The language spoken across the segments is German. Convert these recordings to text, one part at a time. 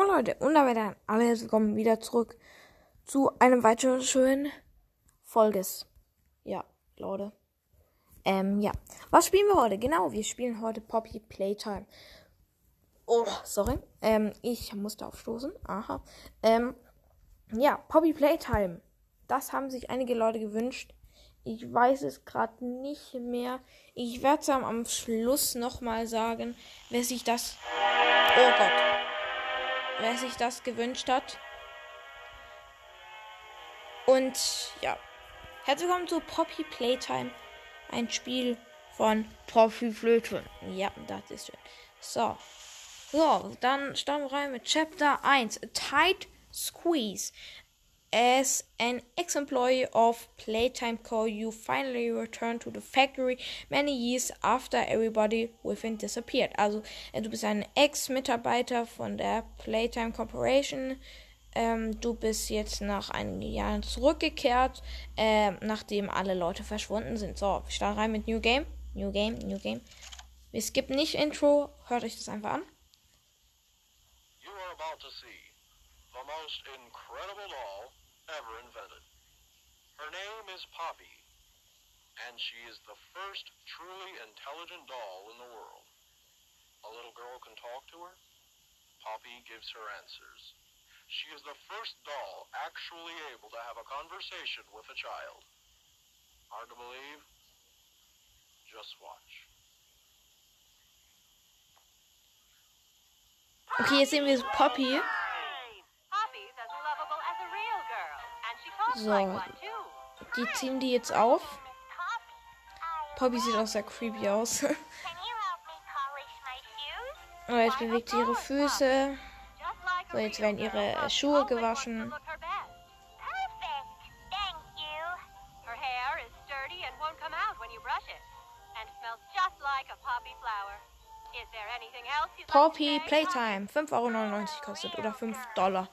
Oh Leute, und damit dann alle willkommen wieder zurück zu einem weiteren schönen Folges. Ja, Leute. Ähm, ja. Was spielen wir heute? Genau, wir spielen heute Poppy Playtime. Oh, sorry. Ähm, ich musste aufstoßen. Aha. Ähm, ja, Poppy Playtime. Das haben sich einige Leute gewünscht. Ich weiß es gerade nicht mehr. Ich werde es am Schluss nochmal sagen, wer sich das. Oh Gott. Wer sich das gewünscht hat. Und ja. Herzlich willkommen zu Poppy Playtime. Ein Spiel von Poppy Flöte. Ja, das ist schön. So. So, dann starten wir rein mit Chapter 1. A tight squeeze. As an ex-employee of Playtime Co., you finally return to the factory many years after everybody within disappeared. Also, äh, du bist ein Ex-Mitarbeiter von der Playtime Corporation. Ähm, du bist jetzt nach einigen Jahren zurückgekehrt, äh, nachdem alle Leute verschwunden sind. So, wir starten rein mit New Game. New Game, New Game. Wir skippen nicht Intro. Hört euch das einfach an. You are about to see the most incredible doll ever invented. Her name is Poppy, and she is the first truly intelligent doll in the world. A little girl can talk to her. Poppy gives her answers. She is the first doll actually able to have a conversation with a child. Hard to believe? Just watch. Okay, jetzt sehen wir Poppy. So. Die ziehen die jetzt auf. Poppy sieht auch sehr creepy aus. Und jetzt bewegt sie ihre Füße. So, jetzt werden ihre Schuhe gewaschen. poppy? Playtime. 5,99 Euro kostet. Oder 5 Dollar.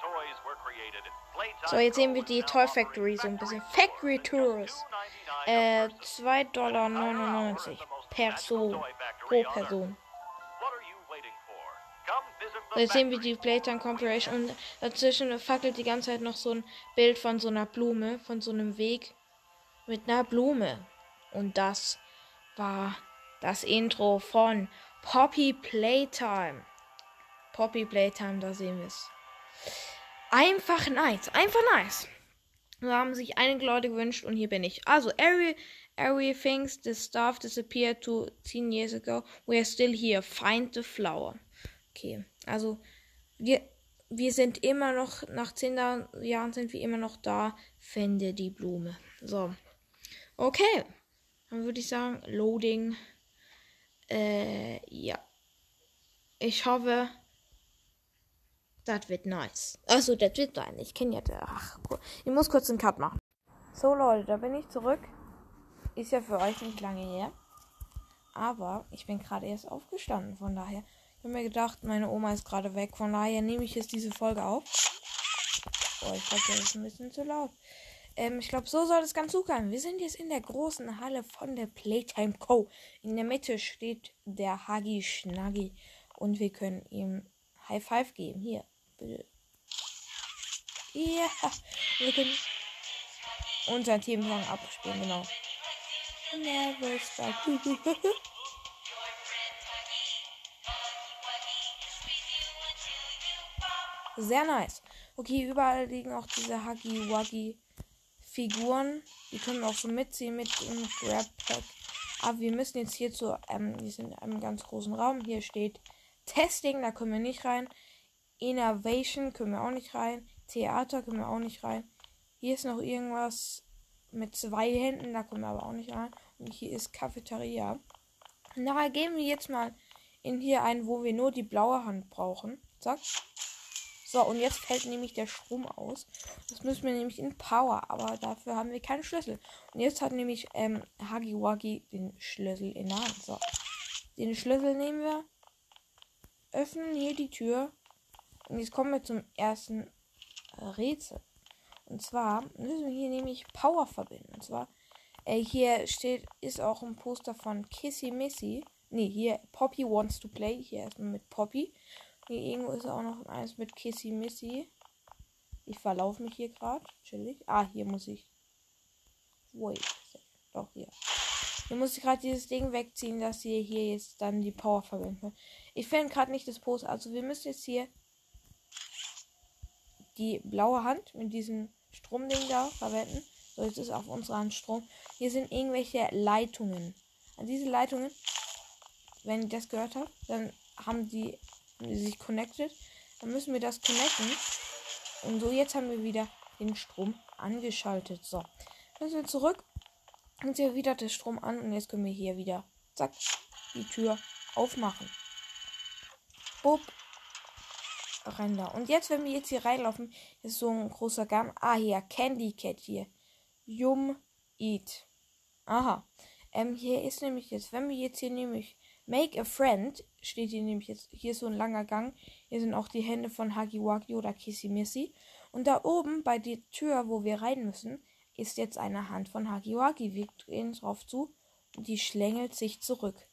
Toys were created, Playtime So, jetzt sehen wir die now Toy Factory so ein bisschen. Factory Tours Äh, just $2.99 2,99 Dollar per Person. Pro Person. So, the jetzt sehen wir die Playtime Corporation und dazwischen fackelt die ganze Zeit noch so ein Bild von so einer Blume, von so einem Weg mit einer Blume. Und das war das Intro von Poppy Playtime. Poppy Playtime, da sehen wir es. Einfach nice, einfach nice. Da haben sich einige Leute gewünscht und hier bin ich. Also, every, every thinks the stuff disappeared to 10 years ago. We are still here. Find the flower. Okay, also wir, wir sind immer noch, nach 10 Da- Jahren sind wir immer noch da. Finde die Blume. So. Okay. Dann würde ich sagen, Loading. Äh, ja. Ich hoffe, das wird nice. Also, das wird nice. Ich kenne ja, ach, cool. ich muss kurz einen Cut machen. So, Leute, da bin ich zurück. Ist ja für euch nicht lange her. Aber ich bin gerade erst aufgestanden, von daher. Ich habe mir gedacht, meine Oma ist gerade weg, von daher nehme ich jetzt diese Folge auf. Oh, ich glaube, das ist ein bisschen zu laut. Ähm, ich glaube, so soll es ganz gut sein. Wir sind jetzt in der großen Halle von der Playtime Co. In der Mitte steht der Hagi Schnaggi und wir können ihm High Five geben. Hier, bitte. Ja, wir können unseren Themensong abspielen, genau. Never stop. Sehr nice. Okay, überall liegen auch diese Huggy Wuggy Figuren. Die können wir auch so mitziehen mit dem Grab Pack. Aber wir müssen jetzt hier zu, ähm, wir sind in einem ganz großen Raum. Hier steht Testing, da können wir nicht rein. Innovation können wir auch nicht rein. Theater können wir auch nicht rein. Hier ist noch irgendwas mit zwei Händen, da kommen wir aber auch nicht rein. Und hier ist Cafeteria. Nachher gehen wir jetzt mal in hier ein, wo wir nur die blaue Hand brauchen. Zack. So, und jetzt fällt nämlich der Strom aus. Das müssen wir nämlich in Power, aber dafür haben wir keinen Schlüssel. Und jetzt hat nämlich ähm, Wuggy den Schlüssel in der Hand. So. Den Schlüssel nehmen wir, öffnen hier die Tür. Und jetzt kommen wir zum ersten Rätsel. Und zwar müssen wir hier nämlich Power verbinden. Und zwar, äh, hier steht, ist auch ein Poster von Kissy Missy. Nee, hier Poppy wants to play. Hier erstmal mit Poppy. Hier irgendwo ist auch noch eins mit Kissy Missy. Ich verlaufe mich hier gerade. Chillig. Ah, hier muss ich. Wait. Doch, hier. Hier muss ich gerade dieses Ding wegziehen, dass ihr hier jetzt dann die Power verwenden könnt. Ich finde gerade nicht das Post. Also wir müssen jetzt hier die blaue Hand mit diesem Stromding da verwenden. So, jetzt ist auf unserer Hand Strom. Hier sind irgendwelche Leitungen. An diese Leitungen, wenn ihr das gehört habt, dann haben die sich connected. Dann müssen wir das connecten. Und so, jetzt haben wir wieder den Strom angeschaltet. So, dann sind wir zurück und hier wieder der Strom an und jetzt können wir hier wieder, zack, die Tür aufmachen. Bup. Rein da. Und jetzt, wenn wir jetzt hier reinlaufen, ist so ein großer Gang. Ah, hier, Candy Cat hier. Yum Eat. Aha. Ähm, hier ist nämlich jetzt, wenn wir jetzt hier nämlich Make a Friend, steht hier nämlich jetzt, hier ist so ein langer Gang. Hier sind auch die Hände von Hagiwagi oder Kissimissy. Und da oben bei der Tür, wo wir rein müssen, ist jetzt eine Hand von Hagiwagi. Wir drehen drauf zu und die schlängelt sich zurück.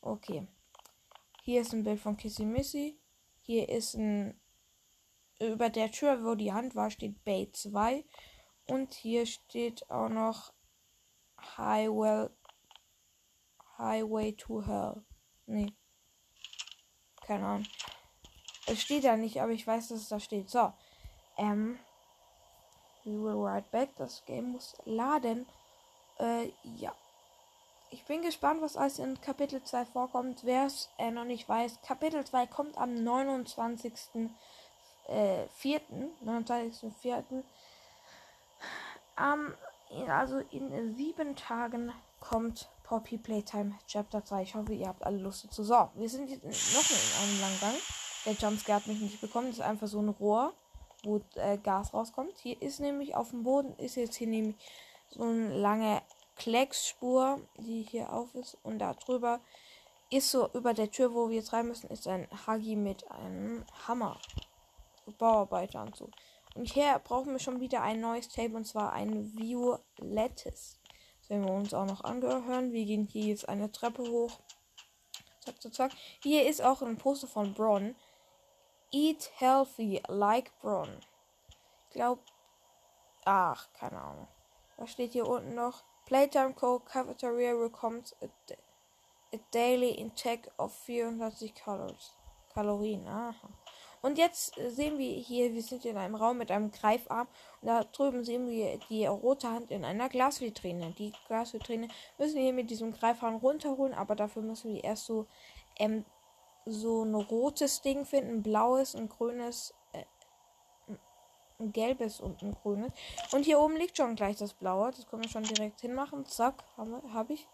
Okay. Hier ist ein Bild von Kissy Missy. Hier ist ein. Über der Tür, wo die Hand war, steht Bay 2. Und hier steht auch noch Highway, Highway to Hell. Nee. Keine Ahnung. Es steht da nicht, aber ich weiß, dass es da steht. So. Ähm. We will ride back. Das Game muss laden. Äh, ja. Ich bin gespannt, was alles in Kapitel 2 vorkommt. Wer es äh, noch nicht weiß, Kapitel 2 kommt am 29. Äh, 4. 29.4. Am, also in sieben Tagen kommt Poppy Playtime Chapter 2. Ich hoffe, ihr habt alle Lust dazu. So, wir sind jetzt noch in einem langen Gang. Der Jumpscare hat mich nicht bekommen. Das ist einfach so ein Rohr wo äh, Gas rauskommt. Hier ist nämlich auf dem Boden ist jetzt hier nämlich so eine lange Klecksspur, die hier auf ist und da drüber ist so über der Tür, wo wir jetzt rein müssen, ist ein Hagi mit einem Hammer. So Bauarbeiteranzug. Und hier brauchen wir schon wieder ein neues Tape und zwar ein violettes. Werden wir uns auch noch angehören. Wir gehen hier jetzt eine Treppe hoch. Zack, zack, zack. Hier ist auch ein Poster von Bron. Eat healthy, like Bron. Ich glaube. Ach, keine Ahnung. Was steht hier unten noch? Playtime Co. Cafeteria bekommt a, a daily intake of 480 Calories. Kalorien. Aha. Und jetzt sehen wir hier, wir sind in einem Raum mit einem Greifarm. Und da drüben sehen wir die rote Hand in einer Glasvitrine. Die Glasvitrine müssen wir hier mit diesem Greifarm runterholen, aber dafür müssen wir erst so ähm, so ein rotes Ding finden, ein blaues, ein grünes, äh, ein gelbes und ein grünes. Und hier oben liegt schon gleich das blaue. Das können wir schon direkt hinmachen. Zack, habe hab ich.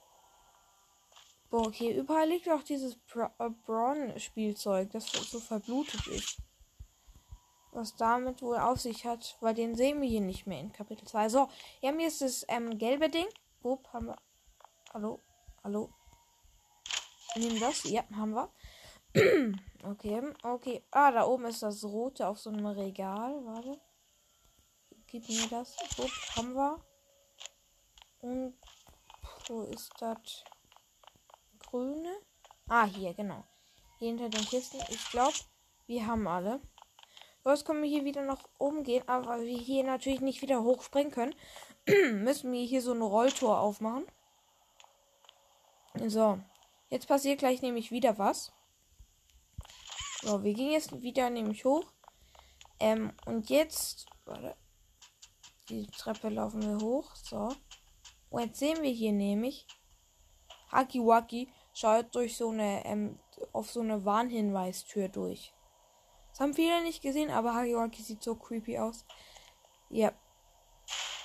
Boah, okay, überall liegt auch dieses äh, Braun-Spielzeug, das so verblutet ist. Was damit wohl auf sich hat, weil den sehen wir hier nicht mehr in Kapitel 2. So, ja, mir ist das ähm, gelbe Ding. Wupp, haben wir. Hallo? Hallo? Nehmen das? Ja, haben wir. okay, okay. Ah, da oben ist das rote auf so einem Regal. Warte. Gib mir das. Gut, haben wir. Und wo ist das grüne? Ah, hier, genau. Hier hinter den Kisten. Ich glaube, wir haben alle. Jetzt können wir hier wieder nach oben gehen, aber weil wir hier natürlich nicht wieder hochspringen können, müssen wir hier so ein Rolltor aufmachen. So. Jetzt passiert gleich nämlich wieder was. So, wir gehen jetzt wieder nämlich hoch. Ähm, und jetzt. Warte. Die Treppe laufen wir hoch. So. Und jetzt sehen wir hier nämlich. Hakiwaki schaut durch so eine, ähm, auf so eine Warnhinweistür durch. Das haben viele nicht gesehen, aber Hakiwaki sieht so creepy aus. Ja.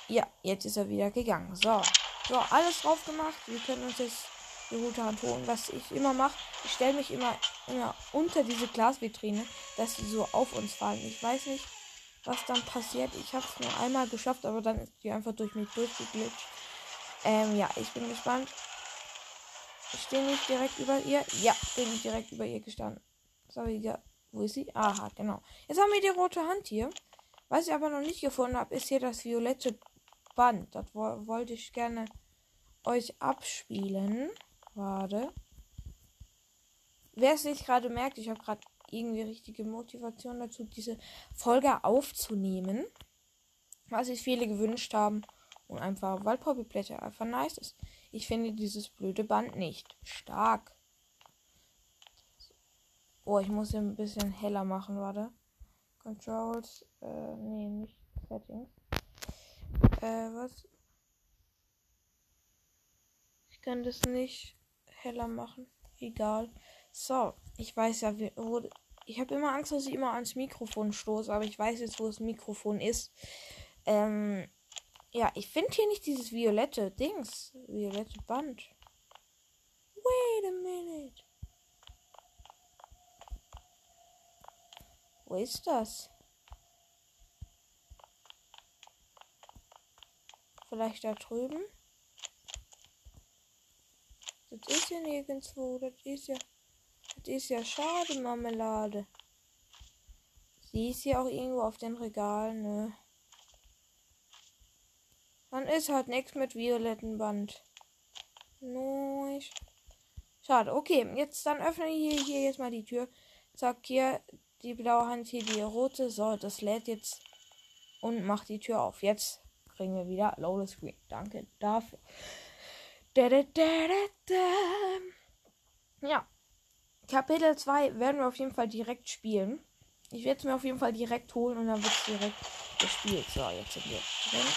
Ja, jetzt ist er wieder gegangen. So. So, alles drauf gemacht. Wir können uns jetzt die rote Hand holen. Was ich immer mache, ich stelle mich immer, immer unter diese Glasvitrine, dass sie so auf uns fallen. Ich weiß nicht, was dann passiert. Ich habe es nur einmal geschafft, aber dann ist die einfach durch mich durchgeglitscht. Ähm, ja, ich bin gespannt. Stehe nicht direkt über ihr. Ja, bin ich direkt über ihr gestanden. So, ja. Wo ist sie? Aha, genau. Jetzt haben wir die rote Hand hier. Was ich aber noch nicht gefunden habe, ist hier das violette Band. Das wo wollte ich gerne euch abspielen. Warte. Wer es nicht gerade merkt, ich habe gerade irgendwie richtige Motivation dazu, diese Folge aufzunehmen. Was sich viele gewünscht haben. Und einfach, weil Poppy Plätter einfach nice ist. Ich finde dieses blöde Band nicht stark. Oh, ich muss hier ein bisschen heller machen, warte. Controls, äh, nee, nicht Settings. Äh, was? Ich kann das nicht heller machen. Egal. So, ich weiß ja, wo. Ich habe immer Angst, dass ich immer ans Mikrofon stoße, aber ich weiß jetzt, wo das Mikrofon ist. Ähm, ja, ich finde hier nicht dieses violette Dings. Violette Band. Wait a minute. Wo ist das? Vielleicht da drüben? Das ist ja nirgendwo. Das ist ja. Das ist ja schade, Marmelade. Sie ist ja auch irgendwo auf den Regalen, ne? Dann ist halt nichts mit violetten Band. Nice. Schade. Okay, jetzt dann öffne ich hier jetzt mal die Tür. Zack, hier die blaue Hand, hier die rote. So, das lädt jetzt und macht die Tür auf. Jetzt kriegen wir wieder Low Screen. Danke dafür. Da, da, da, ja. Kapitel 2 werden wir auf jeden Fall direkt spielen. Ich werde es mir auf jeden Fall direkt holen und dann wird es direkt gespielt. So, jetzt sind wir drin.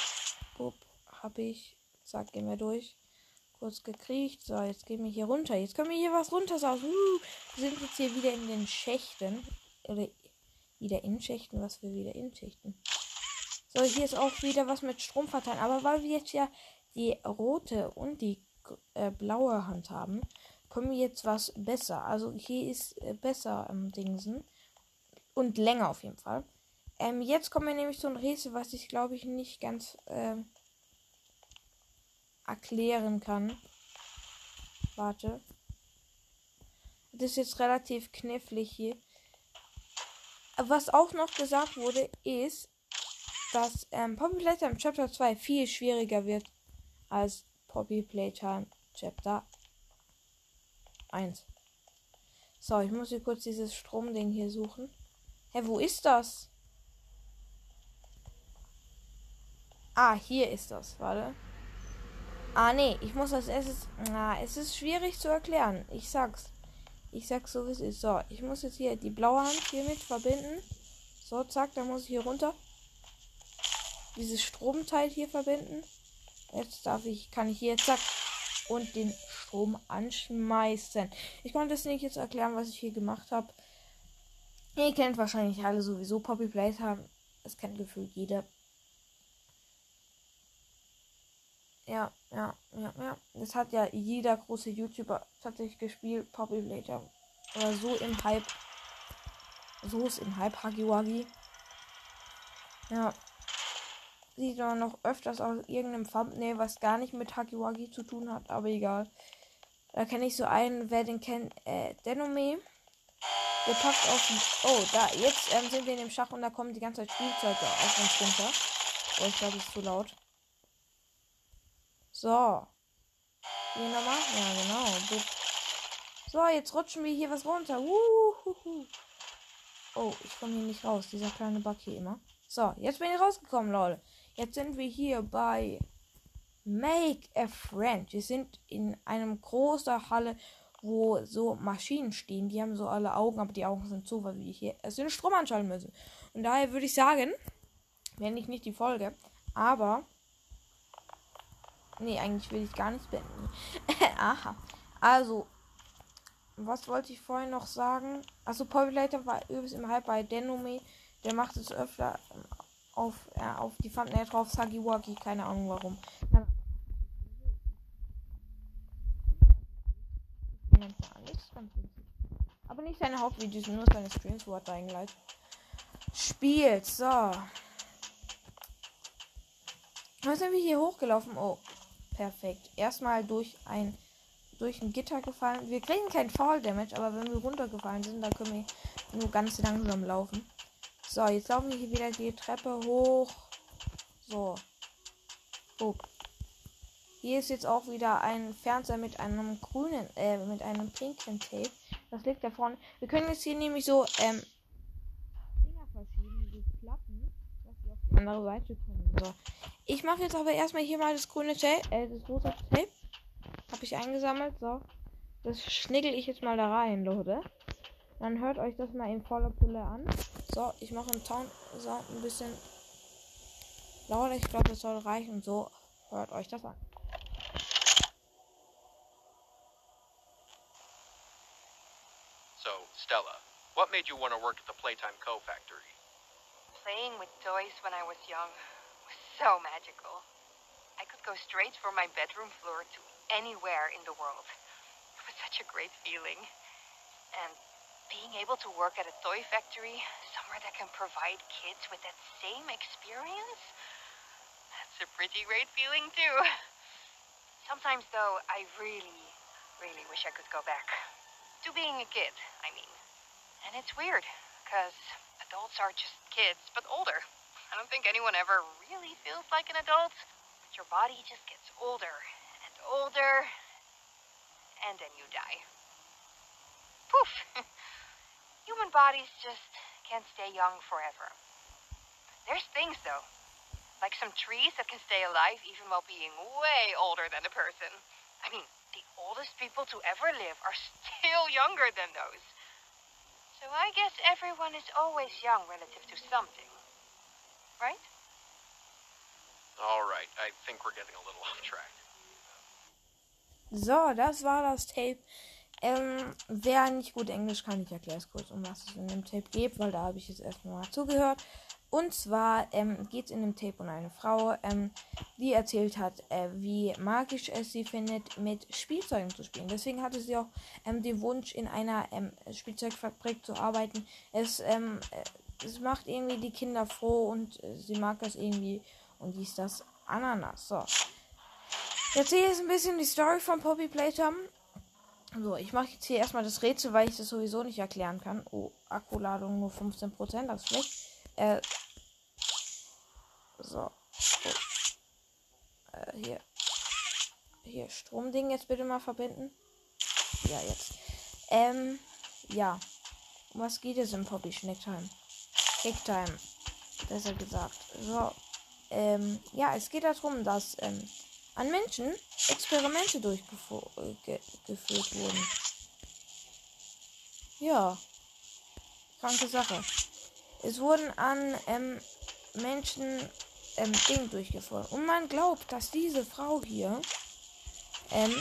Bup, hab ich. Zack, gehen wir durch. Kurz gekriegt. So, jetzt gehen wir hier runter. Jetzt können wir hier was runter saugen. Uh, wir sind jetzt hier wieder in den Schächten. Oder wieder in Schächten, was wir wieder in Schächten. So, hier ist auch wieder was mit Strom verteilen. Aber weil wir jetzt ja die rote und die äh, blaue Hand haben, kommen wir jetzt was besser. Also hier ist äh, besser am ähm, Dingsen. Und länger auf jeden Fall. Ähm, jetzt kommen wir nämlich zu einem Rätsel, was ich glaube ich nicht ganz ähm, erklären kann. Warte. Das ist jetzt relativ knifflig hier. Was auch noch gesagt wurde, ist, dass ähm, Poppy Playtime Chapter 2 viel schwieriger wird als Poppy Playtime Chapter 1. So, ich muss hier kurz dieses Stromding hier suchen. Hä, wo ist das? Ah, hier ist das. Warte. Ah, nee, ich muss als erstes. Na, es ist schwierig zu erklären. Ich sag's. Ich sag's so, wie es ist. So, ich muss jetzt hier die blaue Hand hiermit verbinden. So, zack, dann muss ich hier runter. Dieses Stromteil hier verbinden. Jetzt darf ich, kann ich hier, zack, und den Strom anschmeißen. Ich konnte es nicht jetzt erklären, was ich hier gemacht habe. Ihr kennt wahrscheinlich alle sowieso Poppy Playtime. Das kennt gefühlt jeder. Ja, ja, ja, ja. Das hat ja jeder große YouTuber tatsächlich gespielt. Poppy Playtime. Oder so im Hype. So ist im Hype Hagiwagi. Ja. Sieht man noch öfters aus irgendeinem Thumbnail, was gar nicht mit Hagiwagi zu tun hat, aber egal. Da kenne ich so einen, wer den kennt, äh, Denome. Der packt auf den. Oh, da, jetzt ähm, sind wir in dem Schach und da kommen die ganze Zeit Spielzeuge auf uns runter. Oh, ich glaube, das ist zu laut. So. Hier nochmal? Ja, genau. So, jetzt rutschen wir hier was runter. Wuhuhu. Oh, ich komme hier nicht raus. Dieser kleine Bug hier immer. So, jetzt bin ich rausgekommen, Leute. Jetzt sind wir hier bei Make a Friend. Wir sind in einem großen Halle wo so Maschinen stehen. Die haben so alle Augen, aber die Augen sind zu, weil wir hier es den Strom anschalten müssen. Und daher würde ich sagen, wenn ich nicht die Folge, aber. Nee, eigentlich will ich gar nichts beenden. Aha. Also, was wollte ich vorhin noch sagen? Also, Populator war übrigens im Hype bei Denome. Der macht es öfter auf, äh, auf die Thumbnail drauf. Sagiwaki, keine Ahnung warum. Aber nicht seine Hauptvideos, nur seine Streams, wo er da gleich spielt. So. Was sind wir hier hochgelaufen? Oh, perfekt. Erstmal durch ein durch ein Gitter gefallen. Wir kriegen kein Fall Damage, aber wenn wir runtergefallen sind, dann können wir nur ganz langsam laufen. So, jetzt laufen wir hier wieder die Treppe hoch. So. Guck. Hier ist jetzt auch wieder ein Fernseher mit einem grünen, äh, mit einem pinken Tape. Das liegt da vorne. Wir können jetzt hier nämlich so, ähm, Dinger verschieben, die klappen, dass wir auf die andere Seite kommen. So. Ich mache jetzt aber erstmal hier mal das grüne Tape, äh, das rosa Tape. Habe ich eingesammelt, so. Das schniggel ich jetzt mal da rein, Leute. Dann hört euch das mal in voller Pulle an. So, ich mache im Sound, Sound ein bisschen lauter. Ich glaube, das soll reichen. So, hört euch das an. So, Stella, what made you want to work at the Playtime Co. factory? Playing with toys when I was young so magical. I could go straight from my bedroom floor to anywhere in the world. It was such a great feeling. And being able to work at a toy factory, somewhere that can provide kids with that same experience, that's a pretty great feeling too. Sometimes, though, I really, really wish I could go back. To being a kid, I mean. And it's weird, because adults are just kids, but older. I don't think anyone ever really feels like an adult. But your body just gets older and older, and then you die. Poof! Human bodies just can't stay young forever. There's things, though, like some trees that can stay alive even while being way older than a person. I mean, the oldest people to ever live are still younger than those. So I guess everyone is always young relative to something. Right? All right, I think we're getting a little off track. So, das war das Tape. Ähm, wer nicht gut Englisch kann, ich erkläre es kurz, um was es in dem Tape geht, weil da habe ich jetzt erstmal mal zugehört. Und zwar ähm, geht es in dem Tape um eine Frau, ähm, die erzählt hat, äh, wie magisch es sie findet, mit Spielzeugen zu spielen. Deswegen hatte sie auch ähm, den Wunsch, in einer ähm, Spielzeugfabrik zu arbeiten. Es, ähm, äh, es macht irgendwie die Kinder froh und äh, sie mag das irgendwie. Und dies das Ananas. So. Jetzt hier ist ein bisschen die Story von Poppy Playtime. So, ich mache jetzt hier erstmal das Rätsel, weil ich das sowieso nicht erklären kann. Oh, Akkuladung nur 15%, das ist schlecht. Äh, so. Oh. Äh, hier. Hier, Stromding jetzt bitte mal verbinden. Ja, jetzt. Ähm, ja. Um was geht es im Poppy Schnicktime? Kicktime. Besser gesagt. So. Ähm, ja, es geht darum, dass ähm, an Menschen Experimente durchgeführt wurden. Ja. Kranke Sache. Es wurden an ähm, Menschen ähm, Dinge durchgeführt. Und man glaubt, dass diese Frau hier ähm,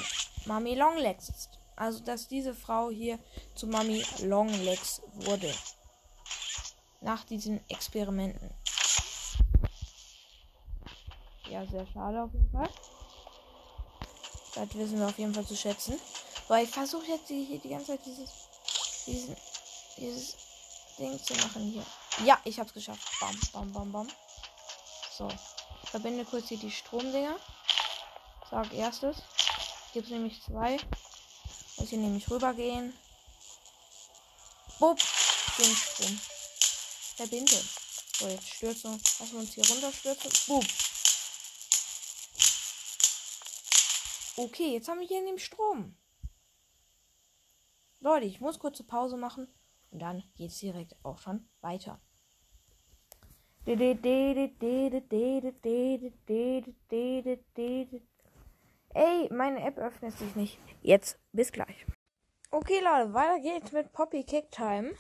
Mami Longlegs ist. Also, dass diese Frau hier zu Mami Longlegs wurde. Nach diesen Experimenten. Ja, sehr schade auf jeden Fall. Das wissen wir auf jeden Fall zu schätzen. Weil ich versuche jetzt hier die ganze Zeit dieses, diesen, dieses Ding zu machen hier. Ja, ich hab's geschafft. Bam, bam, bam, bam. So. Verbinde kurz hier die Stromdinger. Sag erstes. Gibt es nämlich zwei. Muss hier nämlich rübergehen. Bupp. Den Strom. Verbinde. So, jetzt stürzen. Lassen wir uns hier runterstürzen. Bupp. Okay, jetzt haben wir hier in dem Strom. Leute, ich muss kurze Pause machen. Und dann geht es direkt auch schon weiter. Ey, meine App öffnet sich nicht. Jetzt, bis gleich. Okay, Leute, weiter geht's mit Poppy Kick Time.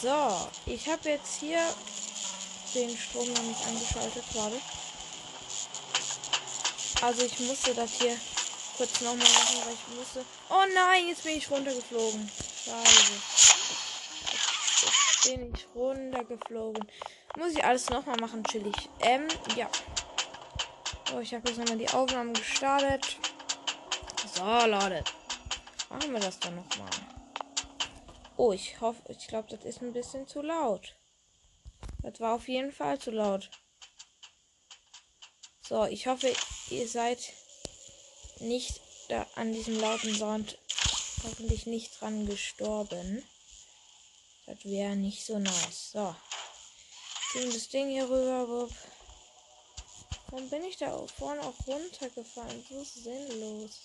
So, ich habe jetzt hier den Strom noch nicht angeschaltet, warte. Also ich musste das hier kurz nochmal machen, weil ich musste. Oh nein, jetzt bin ich runtergeflogen. Scheiße. Jetzt bin ich runtergeflogen. Muss ich alles nochmal machen, chillig. Ähm, ja. So, ich habe jetzt nochmal die Aufnahmen gestartet. So, Leute. Machen wir das dann nochmal. Oh, ich hoffe, ich glaube, das ist ein bisschen zu laut. Das war auf jeden Fall zu laut. So, ich hoffe, ihr seid nicht da an diesem lauten Sound hoffentlich nicht dran gestorben. Das wäre nicht so nice. So. Ziehen das Ding hier rüber. Warum bin ich da vorne auch runtergefallen? So sinnlos.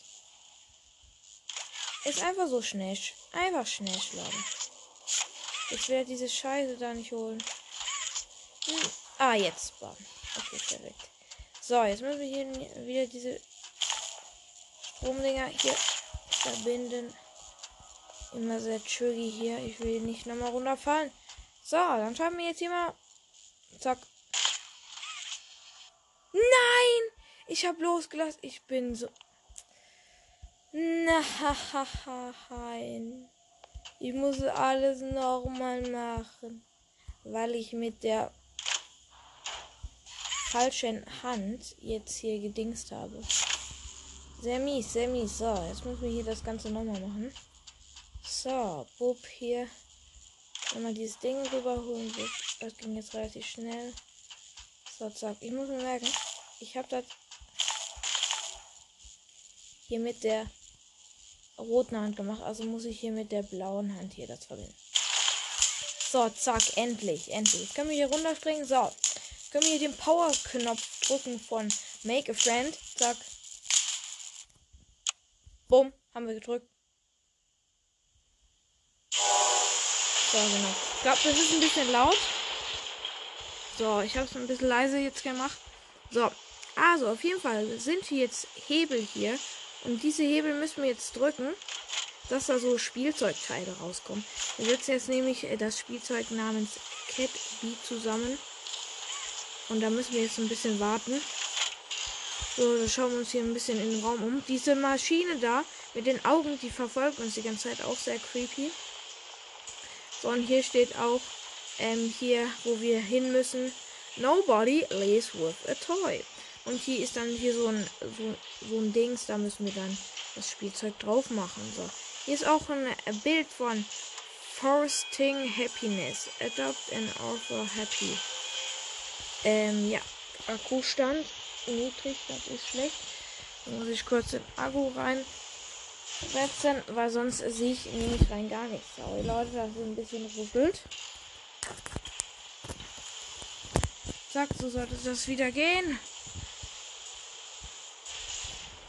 Ist einfach so schnell. Einfach schnell, Leute. Ich werde diese Scheiße da nicht holen. Hm. Ah, jetzt. Bam. Okay, perfekt. So, jetzt müssen wir hier wieder diese Stromdinger hier verbinden. Immer sehr tricky hier. Ich will nicht nochmal runterfallen. So, dann schauen wir jetzt hier mal. Zack. Nein! Ich habe losgelassen. Ich bin so. Nein. Ich muss alles nochmal machen. Weil ich mit der falschen Hand jetzt hier gedingst habe. Sehr mies, sehr mies. So, jetzt müssen wir hier das Ganze nochmal machen. So, Bub hier. Nochmal dieses Ding rüberholen. Das ging jetzt relativ schnell. So, zack. Ich muss mir merken, ich habe das hier mit der roten Hand gemacht. Also muss ich hier mit der blauen Hand hier das verbinden. So, zack. Endlich, endlich. Können wir hier runterspringen. So. Können wir hier den Power-Knopf drücken von Make a Friend. Zack. Bumm, haben wir gedrückt. So, genau. Ich glaube, das ist ein bisschen laut. So, ich habe es ein bisschen leise jetzt gemacht. So, also auf jeden Fall sind hier jetzt Hebel hier. Und diese Hebel müssen wir jetzt drücken, dass da so Spielzeugteile rauskommen. Wir setzen jetzt nämlich äh, das Spielzeug namens Cat Bee zusammen. Und da müssen wir jetzt ein bisschen warten. So, da schauen wir uns hier ein bisschen in den Raum um. Diese Maschine da mit den Augen, die verfolgt uns die ganze Zeit auch sehr creepy. So, und hier steht auch, ähm, hier, wo wir hin müssen. Nobody lays with a toy. Und hier ist dann hier so ein, so, so ein Dings, da müssen wir dann das Spielzeug drauf machen. So. Hier ist auch ein Bild von Foresting Happiness. Adopt and offer happy. Ähm, ja. Akkustand niedrig, das ist schlecht. Da muss ich kurz den Akku reinsetzen, weil sonst sehe ich nämlich rein gar nichts. Sorry Leute, das ist ein bisschen ruckelt. Zack, so sollte das wieder gehen.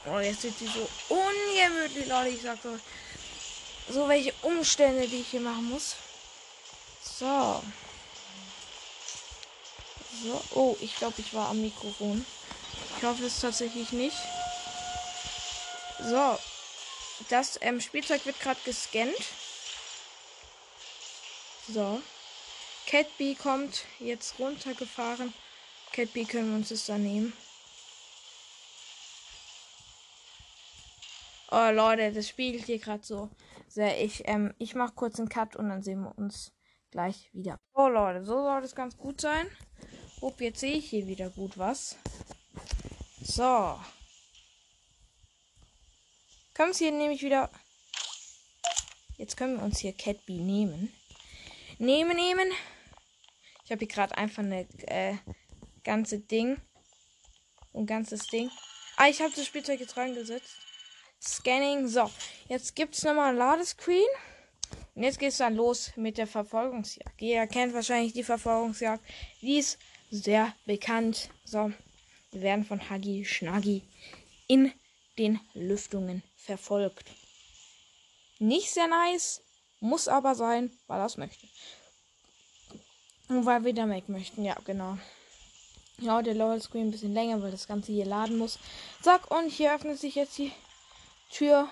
Oh, jetzt sind die so ungemütlich, Leute. Ich sag doch. So welche Umstände, die ich hier machen muss. So. So. Oh, ich glaube, ich war am Mikrofon. Ich hoffe es tatsächlich nicht. So. Das ähm, Spielzeug wird gerade gescannt. So. Catbee kommt jetzt runtergefahren. Catbee können wir uns das dann nehmen. Oh Leute, das spielt hier gerade so sehr. Ich, ähm, ich mache kurz einen Cut und dann sehen wir uns gleich wieder. Oh Leute, so soll es ganz gut sein. Upp, jetzt sehe ich hier wieder gut was. So. Können wir hier nämlich wieder. Jetzt können wir uns hier Catbee nehmen. Nehmen, nehmen. Ich habe hier gerade einfach eine äh, ganze Ding. Ein ganzes Ding. Ah, ich habe das Spielzeug jetzt reingesetzt. Scanning. So, jetzt gibt es nochmal ein Ladescreen. Und jetzt geht es dann los mit der Verfolgungsjagd. Jeder kennt wahrscheinlich die Verfolgungsjagd. Die ist sehr bekannt. So, wir werden von Huggy Schnaggy in den Lüftungen verfolgt. Nicht sehr nice, muss aber sein, weil er es möchte. Und weil wir da weg möchten, ja, genau. Ja, der Lower Screen ein bisschen länger, weil das Ganze hier laden muss. Zack, und hier öffnet sich jetzt die Tür.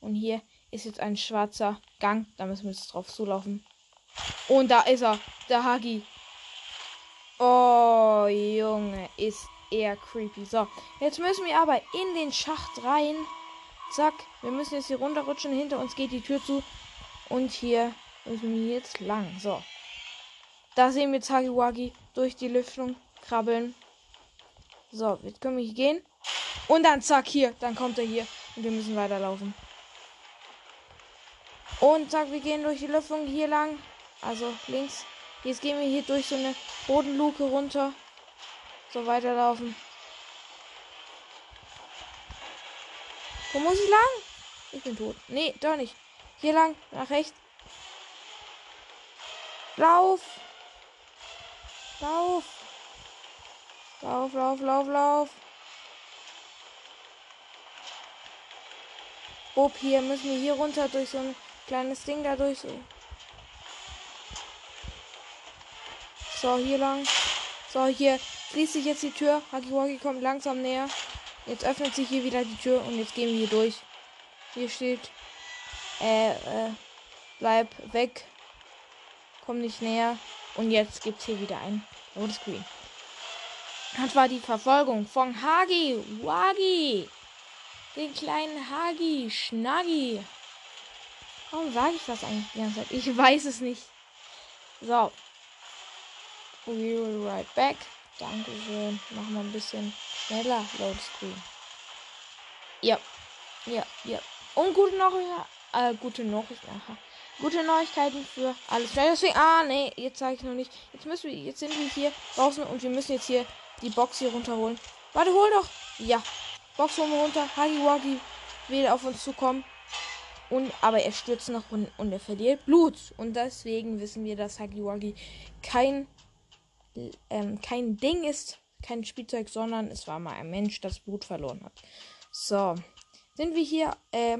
Und hier ist jetzt ein schwarzer Gang. Da müssen wir jetzt drauf zulaufen. Und da ist er, der Hagi. Oh, Junge, ist eher creepy. So, jetzt müssen wir aber in den Schacht rein. Zack, wir müssen jetzt hier runterrutschen. Hinter uns geht die Tür zu. Und hier müssen wir jetzt lang. So. Da sehen wir Zagiwagi durch die Lüftung krabbeln. So, jetzt können wir hier gehen. Und dann zack, hier. Dann kommt er hier. Wir müssen weiterlaufen. Und zack, wir gehen durch die Lüftung hier lang. Also links. Jetzt gehen wir hier durch so eine Bodenluke runter. So weiterlaufen. Wo muss ich lang? Ich bin tot. Nee, doch nicht. Hier lang, nach rechts. Lauf! Lauf! Lauf, lauf, lauf, lauf! Bob, hier müssen wir hier runter durch so ein kleines Ding dadurch. So, hier lang. So, hier schließt sich jetzt die Tür. Hakiwaki kommt langsam näher. Jetzt öffnet sich hier wieder die Tür und jetzt gehen wir hier durch. Hier steht, äh, äh, bleib weg. Komm nicht näher. Und jetzt gibt es hier wieder ein rotes Screen. Das war die Verfolgung von Hagi Wagi. Den kleinen Hagi Schnaggi. Warum sage ich das eigentlich die ganze Zeit? Ich weiß es nicht. So. We will right back. Dankeschön. Machen wir ein bisschen schneller. Load Screen. Ja. Ja, ja. Und gute Nachrichten. Äh, gute Nachrichten. Aha. Gute Neuigkeiten für alles. Deswegen, ah, nee, jetzt sage ich noch nicht. Jetzt müssen wir, jetzt sind wir hier draußen und wir müssen jetzt hier die Box hier runterholen. Warte, hol doch. Ja. Box holen wir runter. Hagiwagi will auf uns zukommen. Und, aber er stürzt nach unten und er verliert Blut. Und deswegen wissen wir, dass Hagiwagi kein, ähm, kein Ding ist, kein Spielzeug, sondern es war mal ein Mensch, das Blut verloren hat. So. Sind wir hier, äh,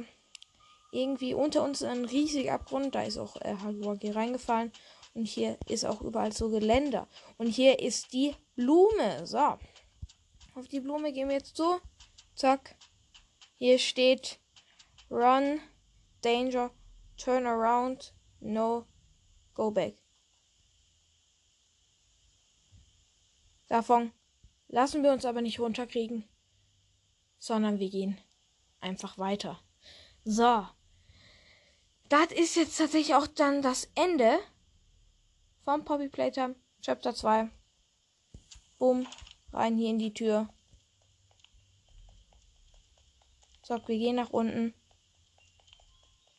irgendwie unter uns ein riesiger Abgrund. Da ist auch äh, Hagiwagi reingefallen. Und hier ist auch überall so Geländer. Und hier ist die Blume. So. Auf die Blume gehen wir jetzt so. Zack. Hier steht Run, Danger, Turn around, No, Go back. Davon lassen wir uns aber nicht runterkriegen, sondern wir gehen einfach weiter. So. Das ist jetzt tatsächlich auch dann das Ende vom Poppy Playtime Chapter 2. Bumm, rein hier in die Tür. So, wir gehen nach unten.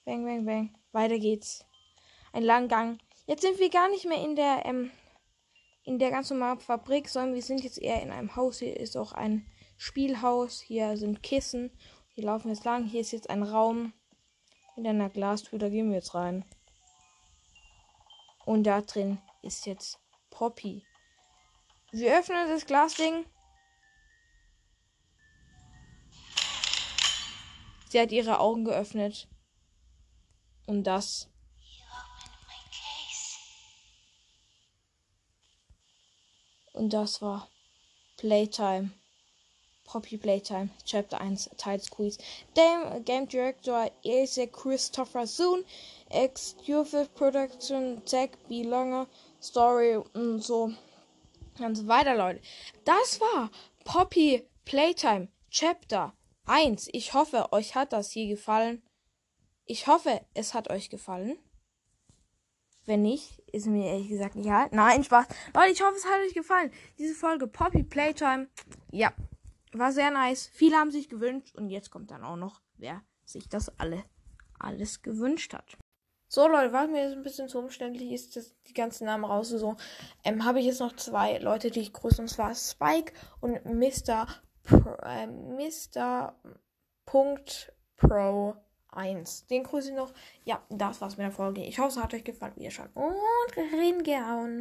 Bang, bang, bang. Weiter geht's. Ein langer Gang. Jetzt sind wir gar nicht mehr in der, ähm, in der ganz normalen Fabrik, sondern wir sind jetzt eher in einem Haus. Hier ist auch ein Spielhaus. Hier sind Kissen. Hier laufen jetzt lang. Hier ist jetzt ein Raum mit einer Glastür. Da gehen wir jetzt rein. Und da drin ist jetzt Poppy. Wir öffnen das Glasding. Sie hat ihre Augen geöffnet. Und das. Und das war Playtime. Poppy Playtime, Chapter 1, Teil Squeeze. Game, Game Director is Christopher Soon. Exclusive Production Tech Longer Story und so. Und so weiter, Leute. Das war Poppy Playtime Chapter 1. Ich hoffe, euch hat das hier gefallen. Ich hoffe, es hat euch gefallen. Wenn nicht, ist mir ehrlich gesagt egal. Nein, Spaß. Leute, ich hoffe, es hat euch gefallen. Diese Folge Poppy Playtime. Ja, war sehr nice. Viele haben sich gewünscht. Und jetzt kommt dann auch noch, wer sich das alle alles gewünscht hat. So, Leute, weil mir jetzt ein bisschen zu umständlich ist, das, die ganzen Namen rauszusuchen, ähm, habe ich jetzt noch zwei Leute, die ich grüße. Und zwar Spike und Mr. Äh, Mr. Punkt Pro 1. Den grüße ich noch. Ja, das war's mit der Folge. Ich hoffe, es hat euch gefallen. Wieder schon. Und reingehauen.